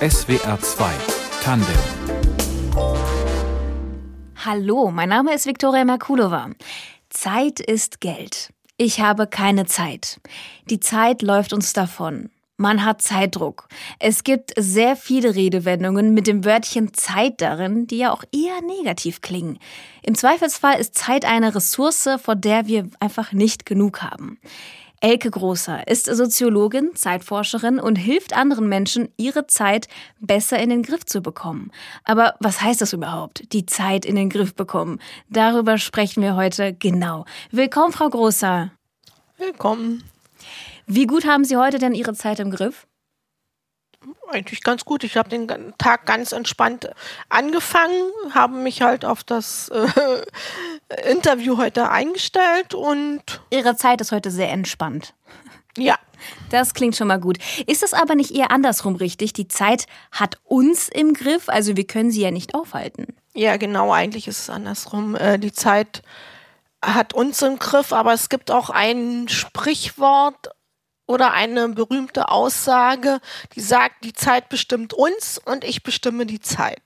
SWR 2 Tandem Hallo, mein Name ist Viktoria Merkulova. Zeit ist Geld. Ich habe keine Zeit. Die Zeit läuft uns davon. Man hat Zeitdruck. Es gibt sehr viele Redewendungen mit dem Wörtchen Zeit darin, die ja auch eher negativ klingen. Im Zweifelsfall ist Zeit eine Ressource, vor der wir einfach nicht genug haben. Elke Großer ist Soziologin, Zeitforscherin und hilft anderen Menschen, ihre Zeit besser in den Griff zu bekommen. Aber was heißt das überhaupt, die Zeit in den Griff bekommen? Darüber sprechen wir heute genau. Willkommen, Frau Großer. Willkommen. Wie gut haben Sie heute denn Ihre Zeit im Griff? Eigentlich ganz gut. Ich habe den Tag ganz entspannt angefangen, habe mich halt auf das äh, Interview heute eingestellt und. Ihre Zeit ist heute sehr entspannt. Ja. Das klingt schon mal gut. Ist es aber nicht eher andersrum richtig? Die Zeit hat uns im Griff, also wir können sie ja nicht aufhalten. Ja, genau, eigentlich ist es andersrum. Äh, die Zeit hat uns im Griff, aber es gibt auch ein Sprichwort oder eine berühmte Aussage, die sagt, die Zeit bestimmt uns und ich bestimme die Zeit.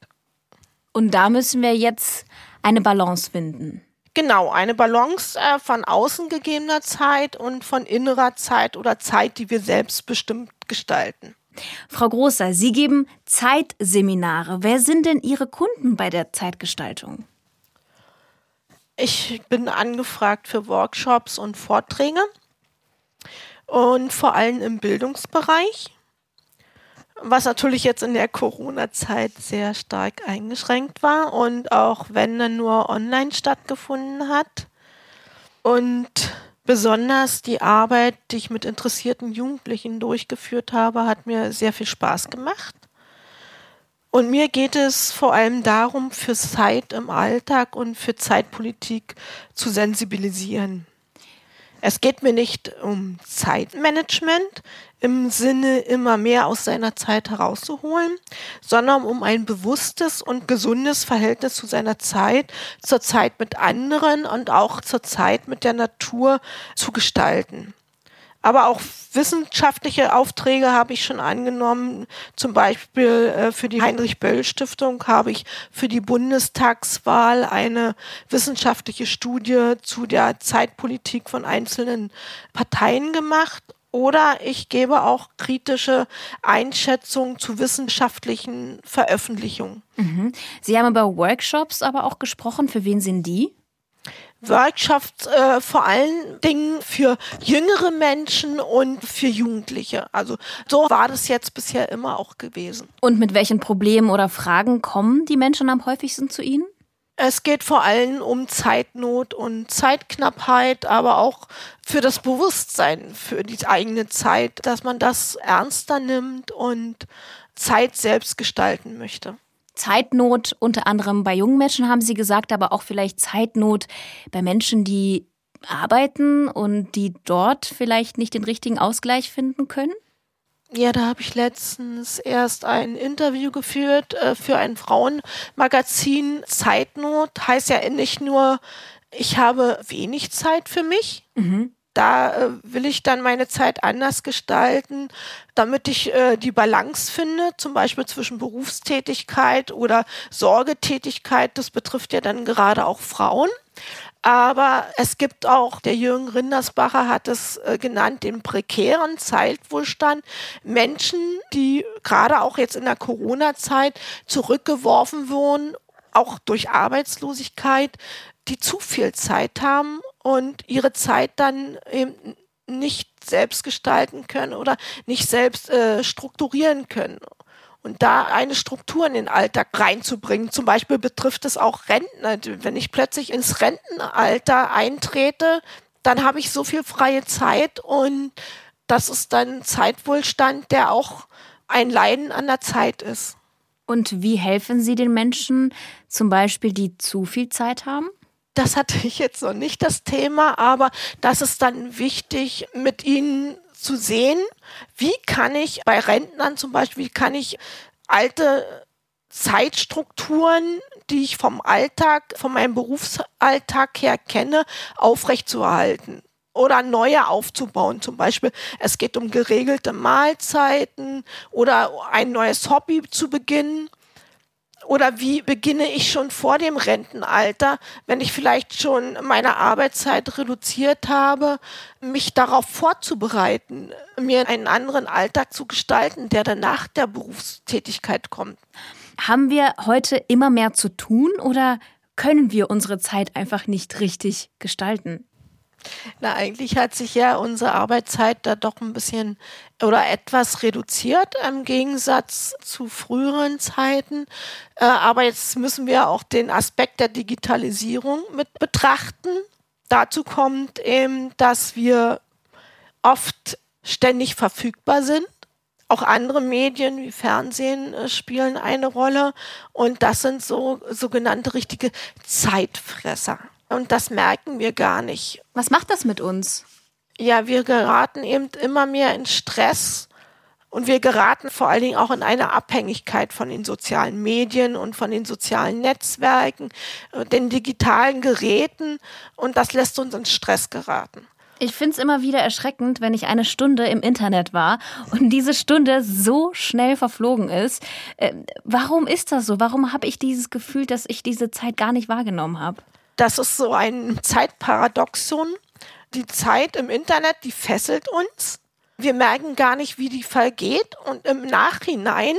Und da müssen wir jetzt eine Balance finden. Genau, eine Balance äh, von außen gegebener Zeit und von innerer Zeit oder Zeit, die wir selbstbestimmt gestalten. Frau Großer, Sie geben Zeitseminare. Wer sind denn Ihre Kunden bei der Zeitgestaltung? Ich bin angefragt für Workshops und Vorträge und vor allem im Bildungsbereich, was natürlich jetzt in der Corona-Zeit sehr stark eingeschränkt war und auch wenn dann nur online stattgefunden hat. Und besonders die Arbeit, die ich mit interessierten Jugendlichen durchgeführt habe, hat mir sehr viel Spaß gemacht. Und mir geht es vor allem darum, für Zeit im Alltag und für Zeitpolitik zu sensibilisieren. Es geht mir nicht um Zeitmanagement im Sinne, immer mehr aus seiner Zeit herauszuholen, sondern um ein bewusstes und gesundes Verhältnis zu seiner Zeit, zur Zeit mit anderen und auch zur Zeit mit der Natur zu gestalten. Aber auch wissenschaftliche Aufträge habe ich schon angenommen. Zum Beispiel äh, für die Heinrich-Böll-Stiftung habe ich für die Bundestagswahl eine wissenschaftliche Studie zu der Zeitpolitik von einzelnen Parteien gemacht. Oder ich gebe auch kritische Einschätzungen zu wissenschaftlichen Veröffentlichungen. Mhm. Sie haben über Workshops aber auch gesprochen. Für wen sind die? Workshops äh, vor allen Dingen für jüngere Menschen und für Jugendliche. Also so war das jetzt bisher immer auch gewesen. Und mit welchen Problemen oder Fragen kommen die Menschen am häufigsten zu Ihnen? Es geht vor allem um Zeitnot und Zeitknappheit, aber auch für das Bewusstsein für die eigene Zeit, dass man das ernster nimmt und Zeit selbst gestalten möchte. Zeitnot unter anderem bei jungen Menschen, haben Sie gesagt, aber auch vielleicht Zeitnot bei Menschen, die arbeiten und die dort vielleicht nicht den richtigen Ausgleich finden können? Ja, da habe ich letztens erst ein Interview geführt äh, für ein Frauenmagazin. Zeitnot heißt ja nicht nur, ich habe wenig Zeit für mich, mhm da äh, will ich dann meine Zeit anders gestalten, damit ich äh, die Balance finde, zum Beispiel zwischen Berufstätigkeit oder Sorgetätigkeit. Das betrifft ja dann gerade auch Frauen. Aber es gibt auch, der Jürgen Rindersbacher hat es äh, genannt, den prekären Zeitwohlstand. Menschen, die gerade auch jetzt in der Corona-Zeit zurückgeworfen wurden, auch durch Arbeitslosigkeit, die zu viel Zeit haben und ihre Zeit dann eben nicht selbst gestalten können oder nicht selbst äh, strukturieren können. Und da eine Struktur in den Alltag reinzubringen, zum Beispiel betrifft es auch Rentner. Wenn ich plötzlich ins Rentenalter eintrete, dann habe ich so viel freie Zeit und das ist dann Zeitwohlstand, der auch ein Leiden an der Zeit ist. Und wie helfen Sie den Menschen, zum Beispiel, die zu viel Zeit haben? Das hatte ich jetzt noch nicht das Thema, aber das ist dann wichtig, mit ihnen zu sehen, wie kann ich bei Rentnern zum Beispiel, wie kann ich alte Zeitstrukturen, die ich vom Alltag, von meinem Berufsalltag her kenne, aufrechtzuerhalten. oder neue aufzubauen. Zum Beispiel, es geht um geregelte Mahlzeiten oder ein neues Hobby zu beginnen. Oder wie beginne ich schon vor dem Rentenalter, wenn ich vielleicht schon meine Arbeitszeit reduziert habe, mich darauf vorzubereiten, mir einen anderen Alltag zu gestalten, der dann nach der Berufstätigkeit kommt. Haben wir heute immer mehr zu tun oder können wir unsere Zeit einfach nicht richtig gestalten? Na, eigentlich hat sich ja unsere Arbeitszeit da doch ein bisschen oder etwas reduziert im Gegensatz zu früheren Zeiten. Äh, aber jetzt müssen wir auch den Aspekt der Digitalisierung mit betrachten. Dazu kommt eben, dass wir oft ständig verfügbar sind. Auch andere Medien wie Fernsehen äh, spielen eine Rolle und das sind so sogenannte richtige Zeitfresser. Und das merken wir gar nicht. Was macht das mit uns? Ja, wir geraten eben immer mehr in Stress und wir geraten vor allen Dingen auch in eine Abhängigkeit von den sozialen Medien und von den sozialen Netzwerken, äh, den digitalen Geräten und das lässt uns in Stress geraten. Ich finde es immer wieder erschreckend, wenn ich eine Stunde im Internet war und diese Stunde so schnell verflogen ist. Äh, warum ist das so? Warum habe ich dieses Gefühl, dass ich diese Zeit gar nicht wahrgenommen habe? Das ist so ein Zeitparadoxon. Die Zeit im Internet, die fesselt uns. Wir merken gar nicht, wie die vergeht. Und im Nachhinein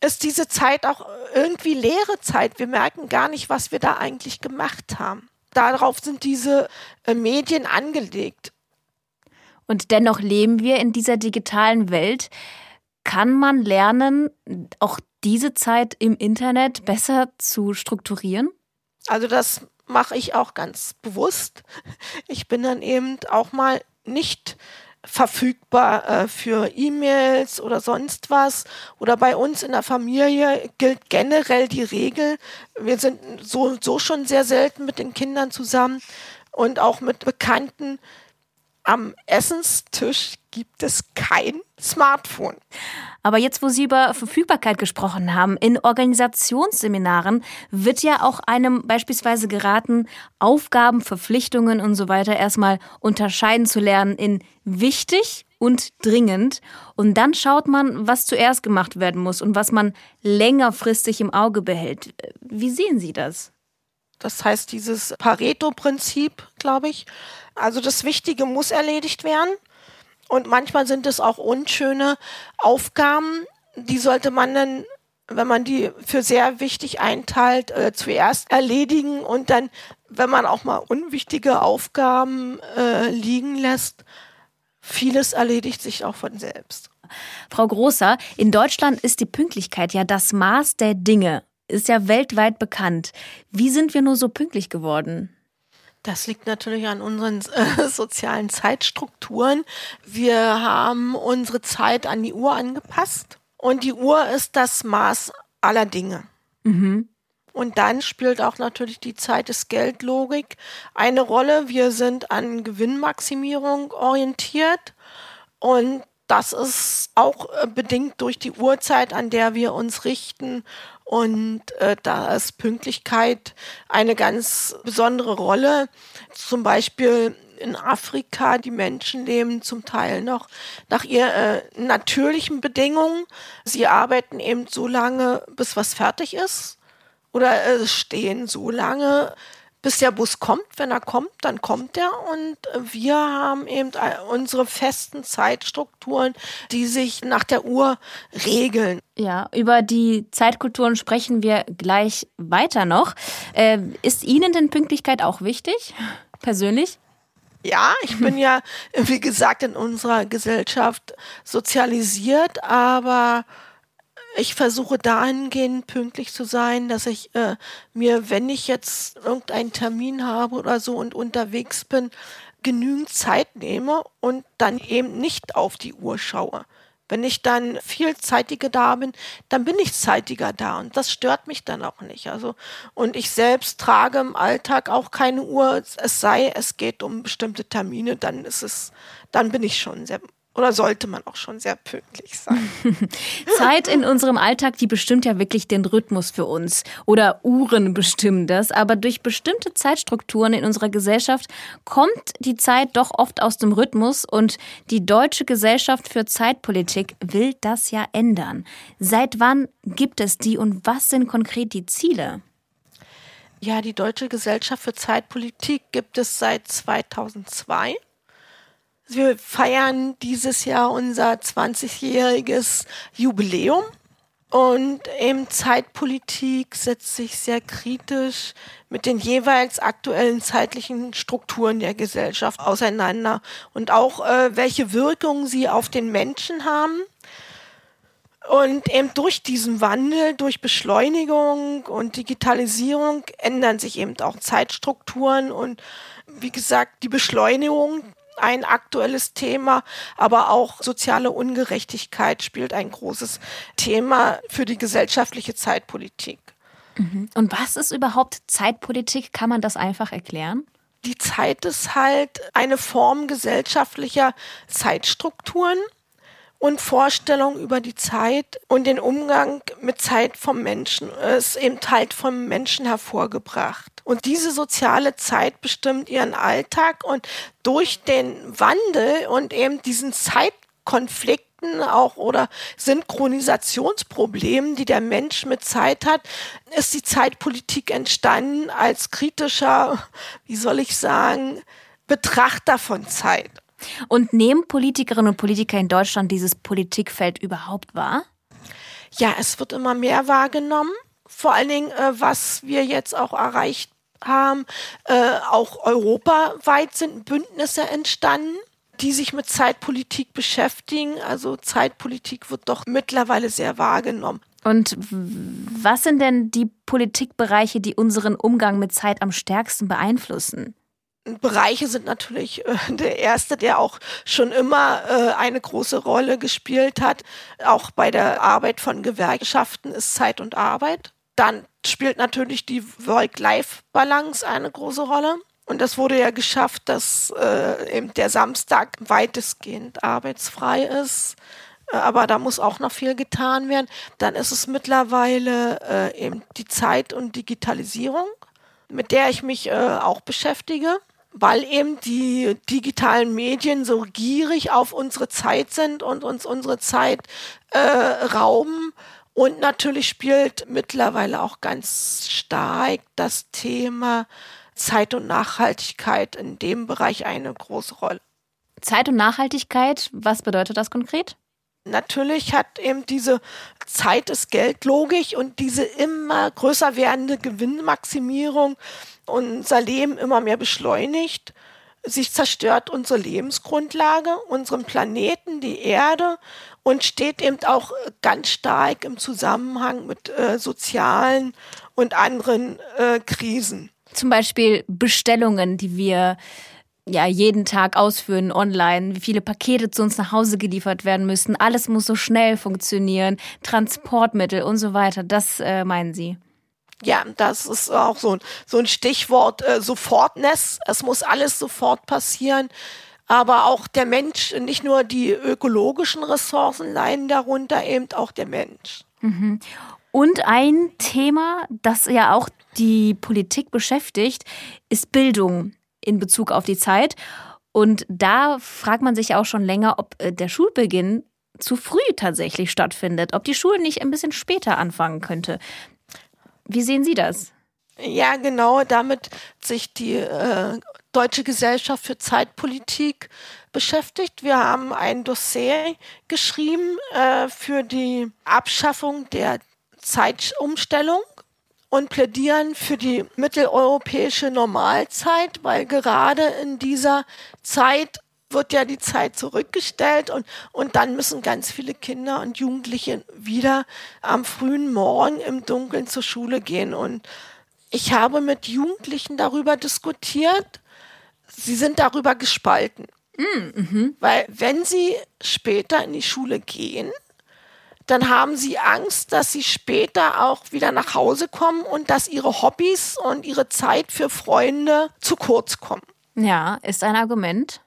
ist diese Zeit auch irgendwie leere Zeit. Wir merken gar nicht, was wir da eigentlich gemacht haben. Darauf sind diese äh, Medien angelegt. Und dennoch leben wir in dieser digitalen Welt. Kann man lernen, auch diese Zeit im Internet besser zu strukturieren? Also das mache ich auch ganz bewusst. Ich bin dann eben auch mal nicht verfügbar äh, für E-Mails oder sonst was. Oder bei uns in der Familie gilt generell die Regel, wir sind so, so schon sehr selten mit den Kindern zusammen und auch mit Bekannten. Am Essenstisch gibt es kein Smartphone. Aber jetzt, wo Sie über Verfügbarkeit gesprochen haben, in Organisationsseminaren wird ja auch einem beispielsweise geraten, Aufgaben, Verpflichtungen und so weiter erstmal unterscheiden zu lernen in wichtig und dringend. Und dann schaut man, was zuerst gemacht werden muss und was man längerfristig im Auge behält. Wie sehen Sie das? Das heißt, dieses Pareto-Prinzip, glaube ich. Also das Wichtige muss erledigt werden. Und manchmal sind es auch unschöne Aufgaben, die sollte man dann, wenn man die für sehr wichtig einteilt, äh, zuerst erledigen und dann, wenn man auch mal unwichtige Aufgaben äh, liegen lässt, vieles erledigt sich auch von selbst. Frau Großer, in Deutschland ist die Pünktlichkeit ja das Maß der Dinge, ist ja weltweit bekannt. Wie sind wir nur so pünktlich geworden? Das liegt natürlich an unseren äh, sozialen Zeitstrukturen. Wir haben unsere Zeit an die Uhr angepasst und die Uhr ist das Maß aller Dinge. Mhm. Und dann spielt auch natürlich die Zeit des Geldlogik eine Rolle. Wir sind an Gewinnmaximierung orientiert und das ist auch äh, bedingt durch die Uhrzeit, an der wir uns richten und äh, da ist Pünktlichkeit eine ganz besondere Rolle. Zum Beispiel in Afrika, die Menschen leben zum Teil noch nach ihren äh, natürlichen Bedingungen. Sie arbeiten eben so lange, bis was fertig ist. Oder äh, stehen so lange, bis der Bus kommt. Wenn er kommt, dann kommt er. Und wir haben eben unsere festen Zeitstrukturen, die sich nach der Uhr regeln. Ja, über die Zeitkulturen sprechen wir gleich weiter noch. Äh, ist Ihnen denn Pünktlichkeit auch wichtig, persönlich? Ja, ich bin ja, wie gesagt, in unserer Gesellschaft sozialisiert, aber ich versuche dahingehend pünktlich zu sein, dass ich äh, mir, wenn ich jetzt irgendeinen Termin habe oder so und unterwegs bin, genügend Zeit nehme und dann eben nicht auf die Uhr schaue. Wenn ich dann viel zeitiger da bin, dann bin ich zeitiger da und das stört mich dann auch nicht. Also und ich selbst trage im Alltag auch keine Uhr, es sei, es geht um bestimmte Termine, dann ist es, dann bin ich schon sehr oder sollte man auch schon sehr pünktlich sein. Zeit in unserem Alltag, die bestimmt ja wirklich den Rhythmus für uns. Oder Uhren bestimmen das. Aber durch bestimmte Zeitstrukturen in unserer Gesellschaft kommt die Zeit doch oft aus dem Rhythmus. Und die Deutsche Gesellschaft für Zeitpolitik will das ja ändern. Seit wann gibt es die und was sind konkret die Ziele? Ja, die Deutsche Gesellschaft für Zeitpolitik gibt es seit 2002. Wir feiern dieses Jahr unser 20-jähriges Jubiläum. Und eben Zeitpolitik setzt sich sehr kritisch mit den jeweils aktuellen zeitlichen Strukturen der Gesellschaft auseinander und auch äh, welche Wirkungen sie auf den Menschen haben. Und eben durch diesen Wandel, durch Beschleunigung und Digitalisierung ändern sich eben auch Zeitstrukturen und wie gesagt, die Beschleunigung ein aktuelles Thema, aber auch soziale Ungerechtigkeit spielt ein großes Thema für die gesellschaftliche Zeitpolitik. Mhm. Und was ist überhaupt Zeitpolitik? Kann man das einfach erklären? Die Zeit ist halt eine Form gesellschaftlicher Zeitstrukturen und Vorstellung über die Zeit und den Umgang mit Zeit vom Menschen ist eben halt vom Menschen hervorgebracht. Und diese soziale Zeit bestimmt ihren Alltag und durch den Wandel und eben diesen Zeitkonflikten auch oder Synchronisationsproblemen, die der Mensch mit Zeit hat, ist die Zeitpolitik entstanden als kritischer, wie soll ich sagen, Betrachter von Zeit. Und nehmen Politikerinnen und Politiker in Deutschland dieses Politikfeld überhaupt wahr? Ja, es wird immer mehr wahrgenommen. Vor allen Dingen, äh, was wir jetzt auch erreicht haben, äh, auch europaweit sind Bündnisse entstanden die sich mit Zeitpolitik beschäftigen. Also Zeitpolitik wird doch mittlerweile sehr wahrgenommen. Und was sind denn die Politikbereiche, die unseren Umgang mit Zeit am stärksten beeinflussen? Bereiche sind natürlich äh, der erste, der auch schon immer äh, eine große Rolle gespielt hat. Auch bei der Arbeit von Gewerkschaften ist Zeit und Arbeit. Dann spielt natürlich die Work-Life-Balance eine große Rolle. Und das wurde ja geschafft, dass äh, eben der Samstag weitestgehend arbeitsfrei ist. Äh, aber da muss auch noch viel getan werden. Dann ist es mittlerweile äh, eben die Zeit und Digitalisierung, mit der ich mich äh, auch beschäftige weil eben die digitalen Medien so gierig auf unsere Zeit sind und uns unsere Zeit äh, rauben. Und natürlich spielt mittlerweile auch ganz stark das Thema Zeit und Nachhaltigkeit in dem Bereich eine große Rolle. Zeit und Nachhaltigkeit, was bedeutet das konkret? Natürlich hat eben diese Zeit ist Geldlogik und diese immer größer werdende Gewinnmaximierung unser Leben immer mehr beschleunigt. Sich zerstört unsere Lebensgrundlage, unseren Planeten, die Erde und steht eben auch ganz stark im Zusammenhang mit äh, sozialen und anderen äh, Krisen. Zum Beispiel Bestellungen, die wir ja jeden Tag ausführen online, wie viele Pakete zu uns nach Hause geliefert werden müssen. Alles muss so schnell funktionieren, Transportmittel und so weiter. Das äh, meinen Sie? Ja, das ist auch so ein, so ein Stichwort, äh, Sofortness. Es muss alles sofort passieren. Aber auch der Mensch, nicht nur die ökologischen Ressourcen leiden darunter, eben auch der Mensch. Mhm. Und ein Thema, das ja auch die Politik beschäftigt, ist Bildung in Bezug auf die Zeit. Und da fragt man sich auch schon länger, ob äh, der Schulbeginn zu früh tatsächlich stattfindet, ob die Schule nicht ein bisschen später anfangen könnte. Wie sehen Sie das? Ja, genau, damit sich die äh, Deutsche Gesellschaft für Zeitpolitik beschäftigt. Wir haben ein Dossier geschrieben äh, für die Abschaffung der Zeitumstellung und plädieren für die mitteleuropäische Normalzeit, weil gerade in dieser Zeit wird ja die Zeit zurückgestellt und, und dann müssen ganz viele Kinder und Jugendliche wieder am frühen Morgen im Dunkeln zur Schule gehen. Und ich habe mit Jugendlichen darüber diskutiert. Sie sind darüber gespalten. Mm, mhm. Weil wenn sie später in die Schule gehen, dann haben sie Angst, dass sie später auch wieder nach Hause kommen und dass ihre Hobbys und ihre Zeit für Freunde zu kurz kommen. Ja, ist ein Argument.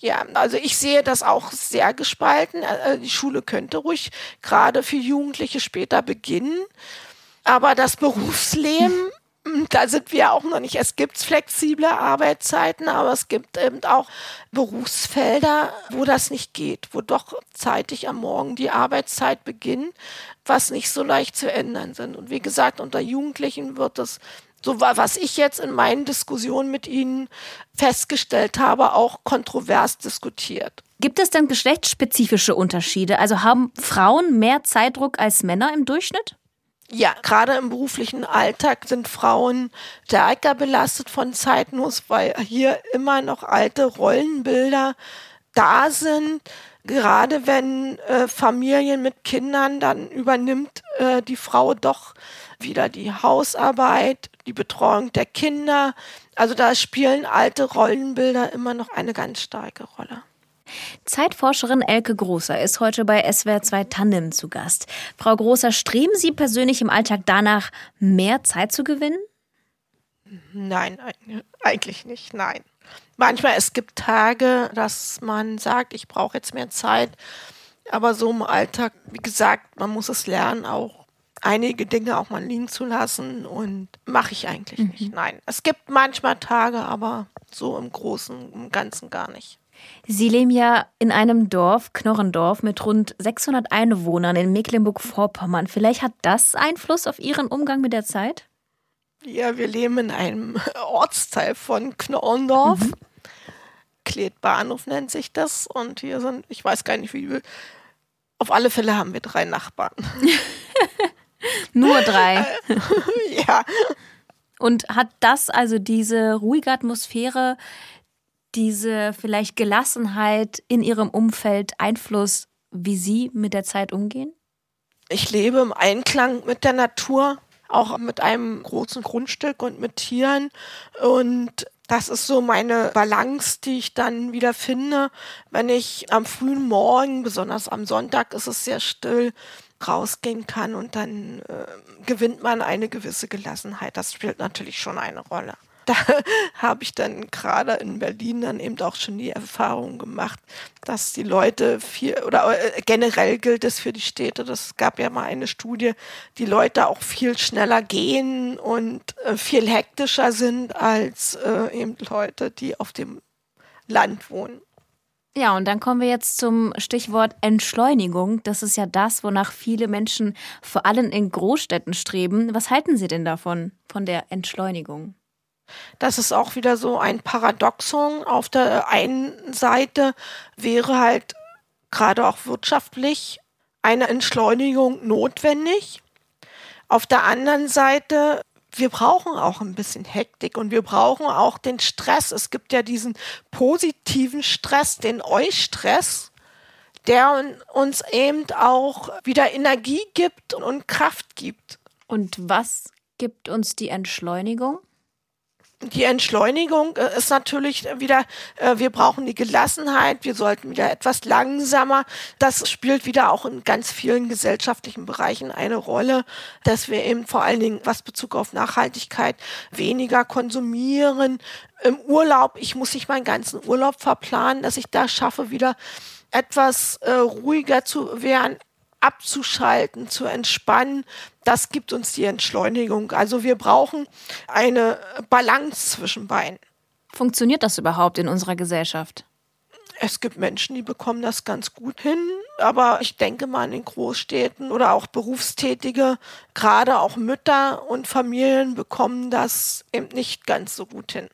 Ja, also ich sehe das auch sehr gespalten. Äh, die Schule könnte ruhig gerade für Jugendliche später beginnen. Aber das Berufsleben, da sind wir auch noch nicht. Es gibt flexible Arbeitszeiten, aber es gibt eben auch Berufsfelder, wo das nicht geht, wo doch zeitig am Morgen die Arbeitszeit beginnt, was nicht so leicht zu ändern sind. Und wie gesagt, unter Jugendlichen wird das so was ich jetzt in meinen Diskussionen mit Ihnen festgestellt habe, auch kontrovers diskutiert. Gibt es denn geschlechtsspezifische Unterschiede? Also haben Frauen mehr Zeitdruck als Männer im Durchschnitt? Ja, gerade im beruflichen Alltag sind Frauen stärker belastet von Zeitnuss, weil hier immer noch alte Rollenbilder da sind. Gerade wenn äh, Familien mit Kindern, dann übernimmt äh, die Frau doch wieder die Hausarbeit, die Betreuung der Kinder. Also da spielen alte Rollenbilder immer noch eine ganz starke Rolle. Zeitforscherin Elke Großer ist heute bei SWR 2 Tandem zu Gast. Frau Großer, streben Sie persönlich im Alltag danach, mehr Zeit zu gewinnen? Nein, eigentlich nicht, nein. Manchmal es gibt Tage, dass man sagt, ich brauche jetzt mehr Zeit, aber so im Alltag, wie gesagt, man muss es lernen, auch einige Dinge auch mal liegen zu lassen und mache ich eigentlich mhm. nicht. Nein, es gibt manchmal Tage, aber so im Großen und Ganzen gar nicht. Sie leben ja in einem Dorf, Knorrendorf, mit rund 600 Einwohnern in Mecklenburg-Vorpommern. Vielleicht hat das Einfluss auf Ihren Umgang mit der Zeit? Ja, wir leben in einem Ortsteil von Knorrendorf. Mhm. Kletbahnhof nennt sich das. Und hier sind, ich weiß gar nicht wie viel, auf alle Fälle haben wir drei Nachbarn. Nur drei. ja. Und hat das also diese ruhige Atmosphäre diese vielleicht Gelassenheit in ihrem Umfeld Einfluss, wie sie mit der Zeit umgehen? Ich lebe im Einklang mit der Natur, auch mit einem großen Grundstück und mit Tieren. Und das ist so meine Balance, die ich dann wieder finde, wenn ich am frühen Morgen, besonders am Sonntag ist es sehr still, rausgehen kann und dann äh, gewinnt man eine gewisse Gelassenheit. Das spielt natürlich schon eine Rolle da habe ich dann gerade in Berlin dann eben auch schon die Erfahrung gemacht, dass die Leute viel oder äh, generell gilt es für die Städte, das gab ja mal eine Studie, die Leute auch viel schneller gehen und äh, viel hektischer sind als äh, eben Leute, die auf dem Land wohnen. Ja, und dann kommen wir jetzt zum Stichwort Entschleunigung. Das ist ja das, wonach viele Menschen vor allem in Großstädten streben. Was halten Sie denn davon, von der Entschleunigung? Das ist auch wieder so ein Paradoxon. Auf der einen Seite wäre halt gerade auch wirtschaftlich eine Entschleunigung notwendig. Auf der anderen Seite, wir brauchen auch ein bisschen Hektik und wir brauchen auch den Stress. Es gibt ja diesen positiven Stress, den Eustress, der uns eben auch wieder Energie gibt und Kraft gibt. Und was gibt uns die Entschleunigung? Die Entschleunigung äh, ist natürlich wieder, äh, wir brauchen die Gelassenheit, wir sollten wieder etwas langsamer. Das spielt wieder auch in ganz vielen gesellschaftlichen Bereichen eine Rolle, dass wir eben vor allen Dingen, was Bezug auf Nachhaltigkeit, weniger konsumieren. Im Urlaub, ich muss nicht meinen ganzen Urlaub verplanen, dass ich da schaffe, wieder etwas äh, ruhiger zu werden, abzuschalten, zu entspannen, das gibt uns die Entschleunigung. Also wir brauchen eine Balance zwischen beiden. Funktioniert das überhaupt in unserer Gesellschaft? Es gibt Menschen, die bekommen das ganz gut hin, aber ich denke mal in den Großstädten oder auch Berufstätige, gerade auch Mütter und Familien bekommen das eben nicht ganz so gut hin.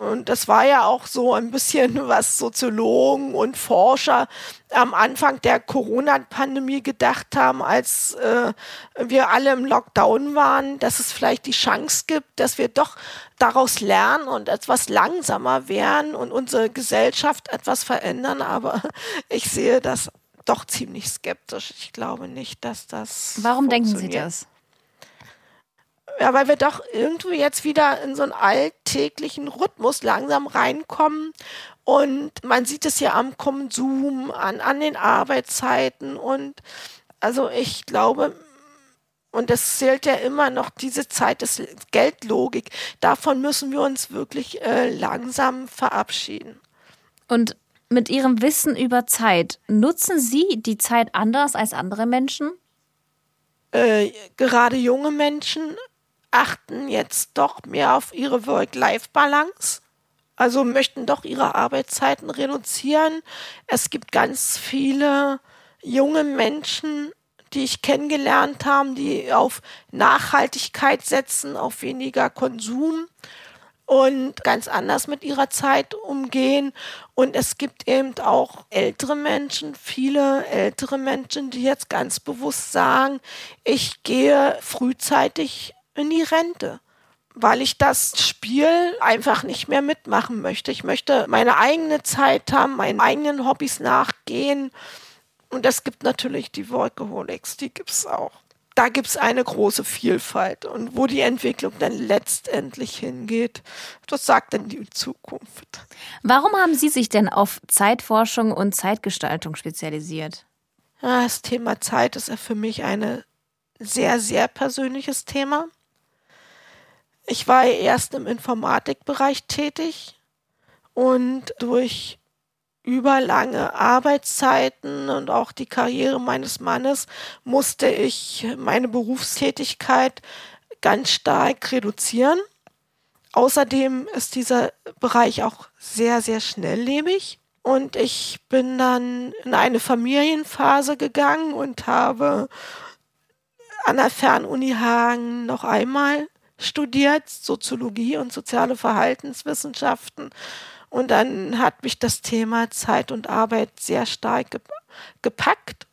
Und das war ja auch so ein bisschen, was Soziologen und Forscher am Anfang der Corona-Pandemie gedacht haben, als äh, wir alle im Lockdown waren, dass es vielleicht die Chance gibt, dass wir doch daraus lernen und etwas langsamer werden und unsere Gesellschaft etwas verändern. Aber ich sehe das doch ziemlich skeptisch. Ich glaube nicht, dass das. Warum denken Sie das? Ja, weil wir doch irgendwie jetzt wieder in so einen alltäglichen Rhythmus langsam reinkommen. Und man sieht es ja am Konsum, an, an den Arbeitszeiten. Und also ich glaube, und es zählt ja immer noch diese Zeit des Geldlogik. Davon müssen wir uns wirklich äh, langsam verabschieden. Und mit Ihrem Wissen über Zeit, nutzen Sie die Zeit anders als andere Menschen? Äh, gerade junge Menschen achten jetzt doch mehr auf ihre Work-Life-Balance. Also möchten doch ihre Arbeitszeiten reduzieren. Es gibt ganz viele junge Menschen, die ich kennengelernt habe, die auf Nachhaltigkeit setzen, auf weniger Konsum und ganz anders mit ihrer Zeit umgehen. Und es gibt eben auch ältere Menschen, viele ältere Menschen, die jetzt ganz bewusst sagen, ich gehe frühzeitig in die Rente weil ich das Spiel einfach nicht mehr mitmachen möchte. Ich möchte meine eigene Zeit haben, meinen eigenen Hobbys nachgehen. Und es gibt natürlich die Workaholics, die gibt es auch da gibt es eine große Vielfalt. Und wo die Entwicklung dann letztendlich hingeht, das sagt dann die Zukunft. Warum haben Sie sich denn auf Zeitforschung und Zeitgestaltung spezialisiert? Das Thema Zeit ist ja für mich ein sehr, sehr persönliches Thema. Ich war erst im Informatikbereich tätig und durch überlange Arbeitszeiten und auch die Karriere meines Mannes musste ich meine Berufstätigkeit ganz stark reduzieren. Außerdem ist dieser Bereich auch sehr, sehr schnelllebig. Und ich bin dann in eine Familienphase gegangen und habe an der Fernuni Hagen noch einmal studiert, Soziologie und soziale Verhaltenswissenschaften und dann hat mich das Thema Zeit und Arbeit sehr stark gepackt,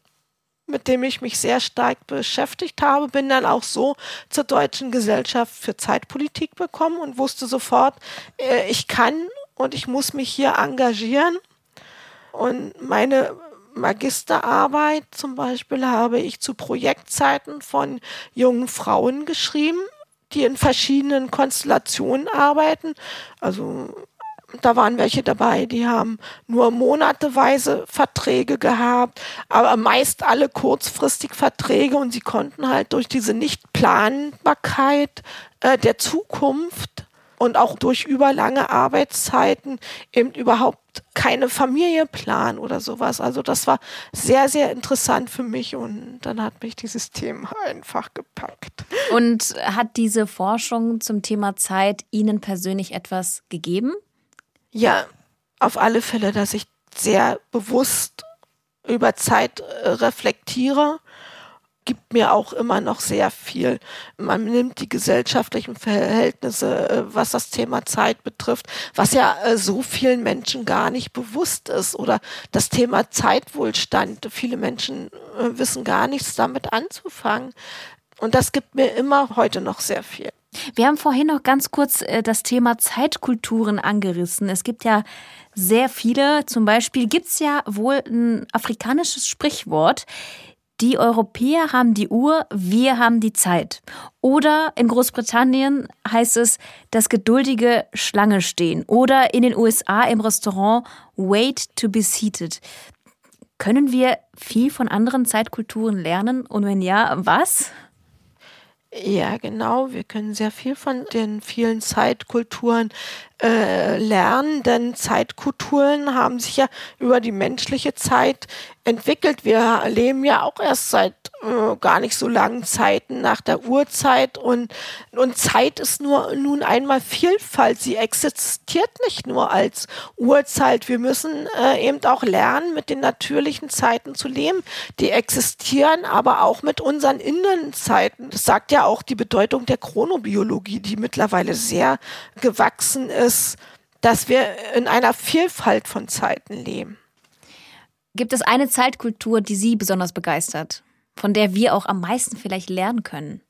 mit dem ich mich sehr stark beschäftigt habe. Bin dann auch so zur Deutschen Gesellschaft für Zeitpolitik bekommen und wusste sofort, äh, ich kann und ich muss mich hier engagieren. Und meine Magisterarbeit zum Beispiel habe ich zu Projektzeiten von jungen Frauen geschrieben, die in verschiedenen Konstellationen arbeiten. Also da waren welche dabei, die haben nur monateweise Verträge gehabt, aber meist alle kurzfristig Verträge und sie konnten halt durch diese Nichtplanbarkeit äh, der Zukunft und auch durch überlange Arbeitszeiten eben überhaupt keine Familie planen oder sowas. Also das war sehr, sehr interessant für mich und dann hat mich dieses Thema einfach gepackt. Und hat diese Forschung zum Thema Zeit Ihnen persönlich etwas gegeben? Ja, auf alle Fälle, dass ich sehr bewusst über Zeit äh, reflektiere, gibt mir auch immer noch sehr viel. Man nimmt die gesellschaftlichen Verhältnisse, äh, was das Thema Zeit betrifft, was ja äh, so vielen Menschen gar nicht bewusst ist. Oder das Thema Zeitwohlstand. Viele Menschen wissen gar nichts damit anzufangen. Und das gibt mir immer heute noch sehr viel. Wir haben vorhin noch ganz kurz äh, das Thema Zeitkulturen angerissen. Es gibt ja sehr viele. Zum Beispiel gibt es ja wohl ein afrikanisches Sprichwort. Die Europäer haben die Uhr, wir haben die Zeit. Oder in Großbritannien heißt es das geduldige Schlange stehen. Oder in den USA im Restaurant wait to be seated. Können wir viel von anderen Zeitkulturen lernen? Und wenn ja, was? Ja, genau. Wir können sehr viel von den vielen Zeitkulturen äh, lernen, denn Zeitkulturen haben sich ja über die menschliche Zeit entwickelt. Wir leben ja auch erst seit äh, gar nicht so langen Zeiten nach der Urzeit und, und Zeit ist nur nun einmal Vielfalt. Sie existiert nicht nur als Urzeit. Wir müssen äh, eben auch lernen, mit den natürlichen Zeiten zu leben. Die existieren aber auch mit unseren Innenzeiten. Das sagt ja auch die Bedeutung der Chronobiologie, die mittlerweile sehr gewachsen ist, dass wir in einer Vielfalt von Zeiten leben. Gibt es eine Zeitkultur, die Sie besonders begeistert, von der wir auch am meisten vielleicht lernen können?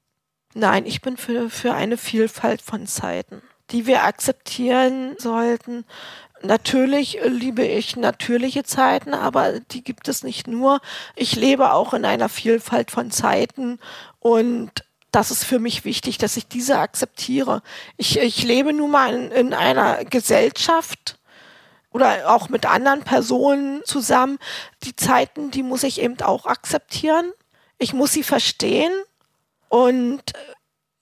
Nein, ich bin für, für eine Vielfalt von Zeiten, die wir akzeptieren sollten. Natürlich liebe ich natürliche Zeiten, aber die gibt es nicht nur. Ich lebe auch in einer Vielfalt von Zeiten und das ist für mich wichtig, dass ich diese akzeptiere. Ich, ich lebe nun mal in, in einer Gesellschaft, oder auch mit anderen Personen zusammen. Die Zeiten, die muss ich eben auch akzeptieren. Ich muss sie verstehen. Und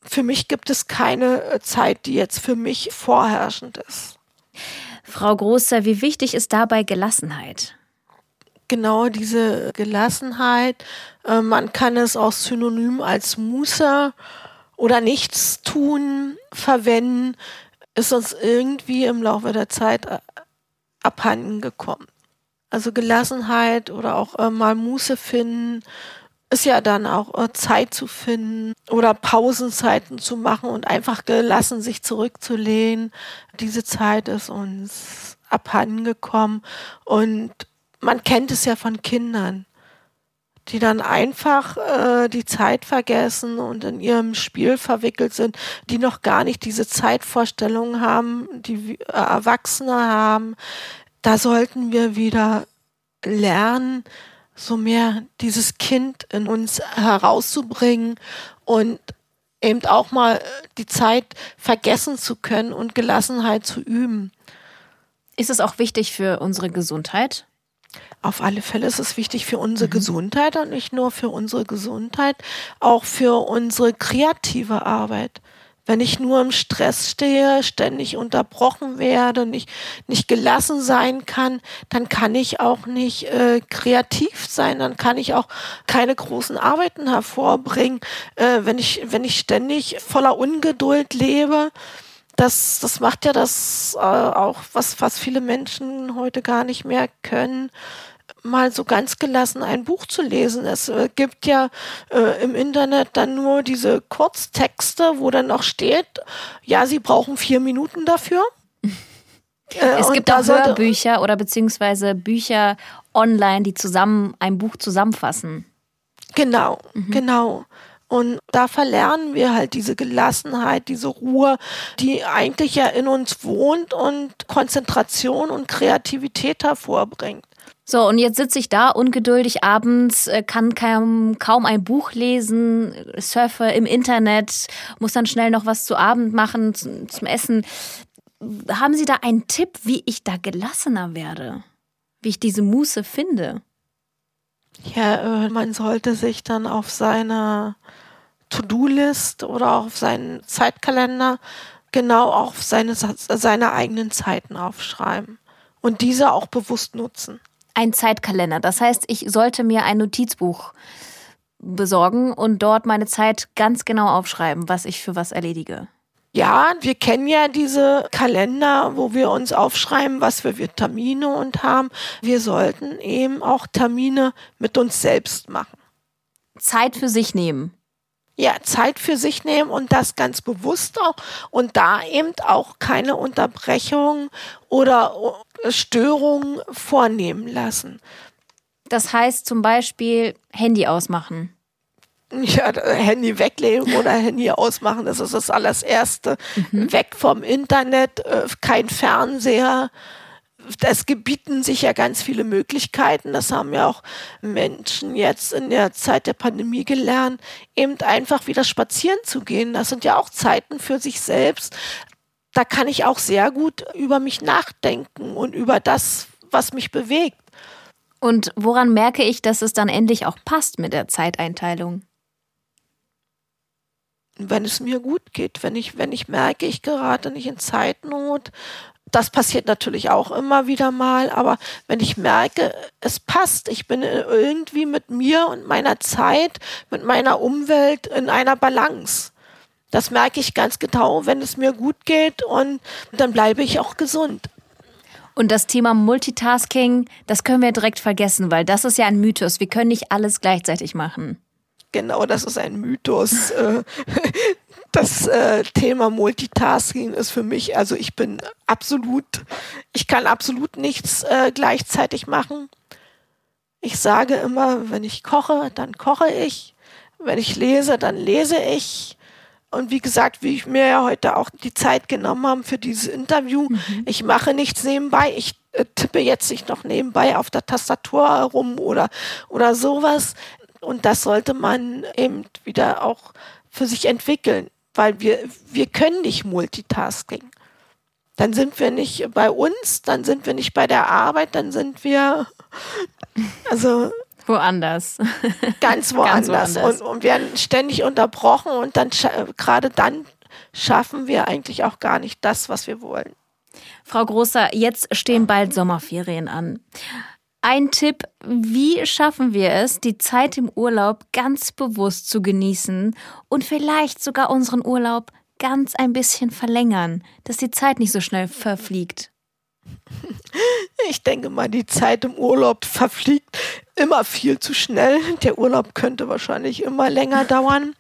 für mich gibt es keine Zeit, die jetzt für mich vorherrschend ist. Frau Großer, wie wichtig ist dabei Gelassenheit? Genau diese Gelassenheit. Äh, man kann es auch synonym als Muße oder Nichtstun verwenden, ist uns irgendwie im Laufe der Zeit äh, abhanden gekommen. Also Gelassenheit oder auch äh, mal Muße finden, ist ja dann auch Zeit zu finden oder Pausenzeiten zu machen und einfach gelassen sich zurückzulehnen. Diese Zeit ist uns abhandengekommen und man kennt es ja von Kindern, die dann einfach äh, die Zeit vergessen und in ihrem Spiel verwickelt sind, die noch gar nicht diese Zeitvorstellungen haben, die äh, Erwachsene haben. Da sollten wir wieder lernen, so mehr dieses Kind in uns herauszubringen und eben auch mal die Zeit vergessen zu können und Gelassenheit zu üben. Ist es auch wichtig für unsere Gesundheit? Auf alle Fälle ist es wichtig für unsere mhm. Gesundheit und nicht nur für unsere Gesundheit, auch für unsere kreative Arbeit wenn ich nur im Stress stehe, ständig unterbrochen werde, nicht, nicht gelassen sein kann, dann kann ich auch nicht äh, kreativ sein, dann kann ich auch keine großen Arbeiten hervorbringen. Äh, wenn, ich, wenn ich ständig voller Ungeduld lebe, das, das macht ja das äh, auch, was, was viele Menschen heute gar nicht mehr können mal so ganz gelassen ein Buch zu lesen. Es äh, gibt ja äh, im Internet dann nur diese Kurztexte, wo dann noch steht, ja, Sie brauchen vier Minuten dafür. Äh, es gibt auch Hörbücher oder beziehungsweise Bücher online, die zusammen ein Buch zusammenfassen. Genau, mhm. genau. Und da verlernen wir halt diese Gelassenheit, diese Ruhe, die eigentlich ja in uns wohnt und Konzentration und Kreativität hervorbringt. So, und jetzt sitze ich da ungeduldig abends, äh, kann kaum, kaum ein Buch lesen, surfe im Internet, muss dann schnell noch was zu Abend machen, zum Essen. Haben Sie da einen Tipp, wie ich da gelassener werde? Wie ich diese Muße finde? Ja, äh, man sollte sich dann auf seine To-Do-List oder auf seinen Zeitkalender genau auf seine, seine eigenen Zeiten aufschreiben und diese auch bewusst nutzen ein Zeitkalender. Das heißt, ich sollte mir ein Notizbuch besorgen und dort meine Zeit ganz genau aufschreiben, was ich für was erledige. Ja, wir kennen ja diese Kalender, wo wir uns aufschreiben, was wir für Termine und haben. Wir sollten eben auch Termine mit uns selbst machen. Zeit für sich nehmen. Ja, Zeit für sich nehmen und das ganz bewusst auch und da eben auch keine Unterbrechung oder Störungen vornehmen lassen. Das heißt zum Beispiel Handy ausmachen. Ja, Handy weglegen oder Handy ausmachen, das ist das allererste. Mhm. Weg vom Internet, äh, kein Fernseher. Es gebieten sich ja ganz viele Möglichkeiten. Das haben ja auch Menschen jetzt in der Zeit der Pandemie gelernt, eben einfach wieder spazieren zu gehen. Das sind ja auch Zeiten für sich selbst da kann ich auch sehr gut über mich nachdenken und über das, was mich bewegt. Und woran merke ich, dass es dann endlich auch passt mit der Zeiteinteilung? Wenn es mir gut geht, wenn ich, wenn ich merke, ich gerate nicht in Zeitnot, das passiert natürlich auch immer wieder mal, aber wenn ich merke, es passt, ich bin irgendwie mit mir und meiner Zeit, mit meiner Umwelt in einer Balance das merke ich ganz genau, wenn es mir gut geht und dann bleibe ich auch gesund. Und das Thema Multitasking, das können wir direkt vergessen, weil das ist ja ein Mythos. Wir können nicht alles gleichzeitig machen. Genau, das ist ein Mythos. Äh, das äh, Thema Multitasking ist für mich, also ich bin absolut, ich kann absolut nichts äh, gleichzeitig machen. Ich sage immer, wenn ich koche, dann koche ich. Wenn ich lese, dann lese ich. Und wie gesagt, wie ich mir ja heute auch die Zeit genommen habe für dieses Interview, mhm. ich mache nichts nebenbei. Ich tippe jetzt nicht noch nebenbei auf der Tastatur herum oder, oder sowas. Und das sollte man eben wieder auch für sich entwickeln, weil wir, wir können nicht Multitasking. Dann sind wir nicht bei uns, dann sind wir nicht bei der Arbeit, dann sind wir, also Woanders. Ganz woanders. Ganz woanders. Und, und werden ständig unterbrochen und dann gerade dann schaffen wir eigentlich auch gar nicht das, was wir wollen. Frau Großer, jetzt stehen bald Sommerferien an. Ein Tipp, wie schaffen wir es, die Zeit im Urlaub ganz bewusst zu genießen und vielleicht sogar unseren Urlaub ganz ein bisschen verlängern, dass die Zeit nicht so schnell verfliegt? Ich denke mal, die Zeit im Urlaub verfliegt immer viel zu schnell. Der Urlaub könnte wahrscheinlich immer länger dauern.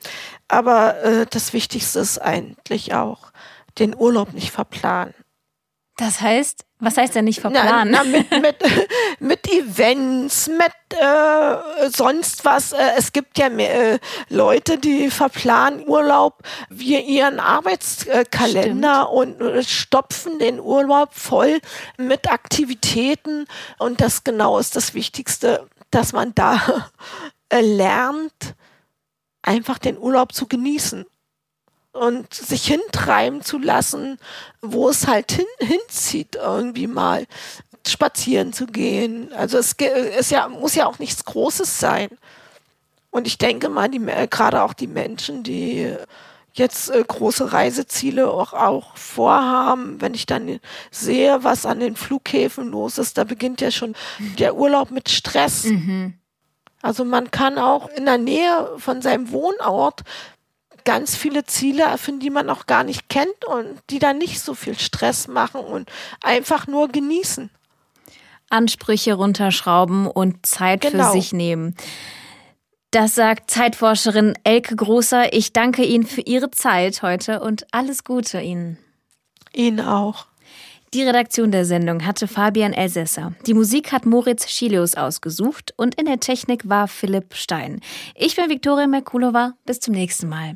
Aber äh, das Wichtigste ist eigentlich auch, den Urlaub nicht verplanen. Das heißt, was heißt denn nicht verplanen? Na, na, mit, mit, mit Events, mit äh, sonst was. Äh, es gibt ja mehr, äh, Leute, die verplanen Urlaub wie ihren Arbeitskalender Stimmt. und äh, stopfen den Urlaub voll mit Aktivitäten. Und das genau ist das Wichtigste, dass man da äh, lernt, einfach den Urlaub zu genießen und sich hintreiben zu lassen, wo es halt hin, hinzieht, irgendwie mal spazieren zu gehen. Also es ist ja, muss ja auch nichts Großes sein. Und ich denke mal, die, gerade auch die Menschen, die jetzt äh, große Reiseziele auch, auch vorhaben, wenn ich dann sehe, was an den Flughäfen los ist, da beginnt ja schon der Urlaub mit Stress. Mhm. Also man kann auch in der Nähe von seinem Wohnort ganz viele Ziele erfinden, die man auch gar nicht kennt und die dann nicht so viel Stress machen und einfach nur genießen. Ansprüche runterschrauben und Zeit genau. für sich nehmen. Das sagt Zeitforscherin Elke Großer. Ich danke Ihnen für Ihre Zeit heute und alles Gute Ihnen. Ihnen auch. Die Redaktion der Sendung hatte Fabian Elsässer. Die Musik hat Moritz Schilius ausgesucht und in der Technik war Philipp Stein. Ich bin Viktoria Merkulova. Bis zum nächsten Mal.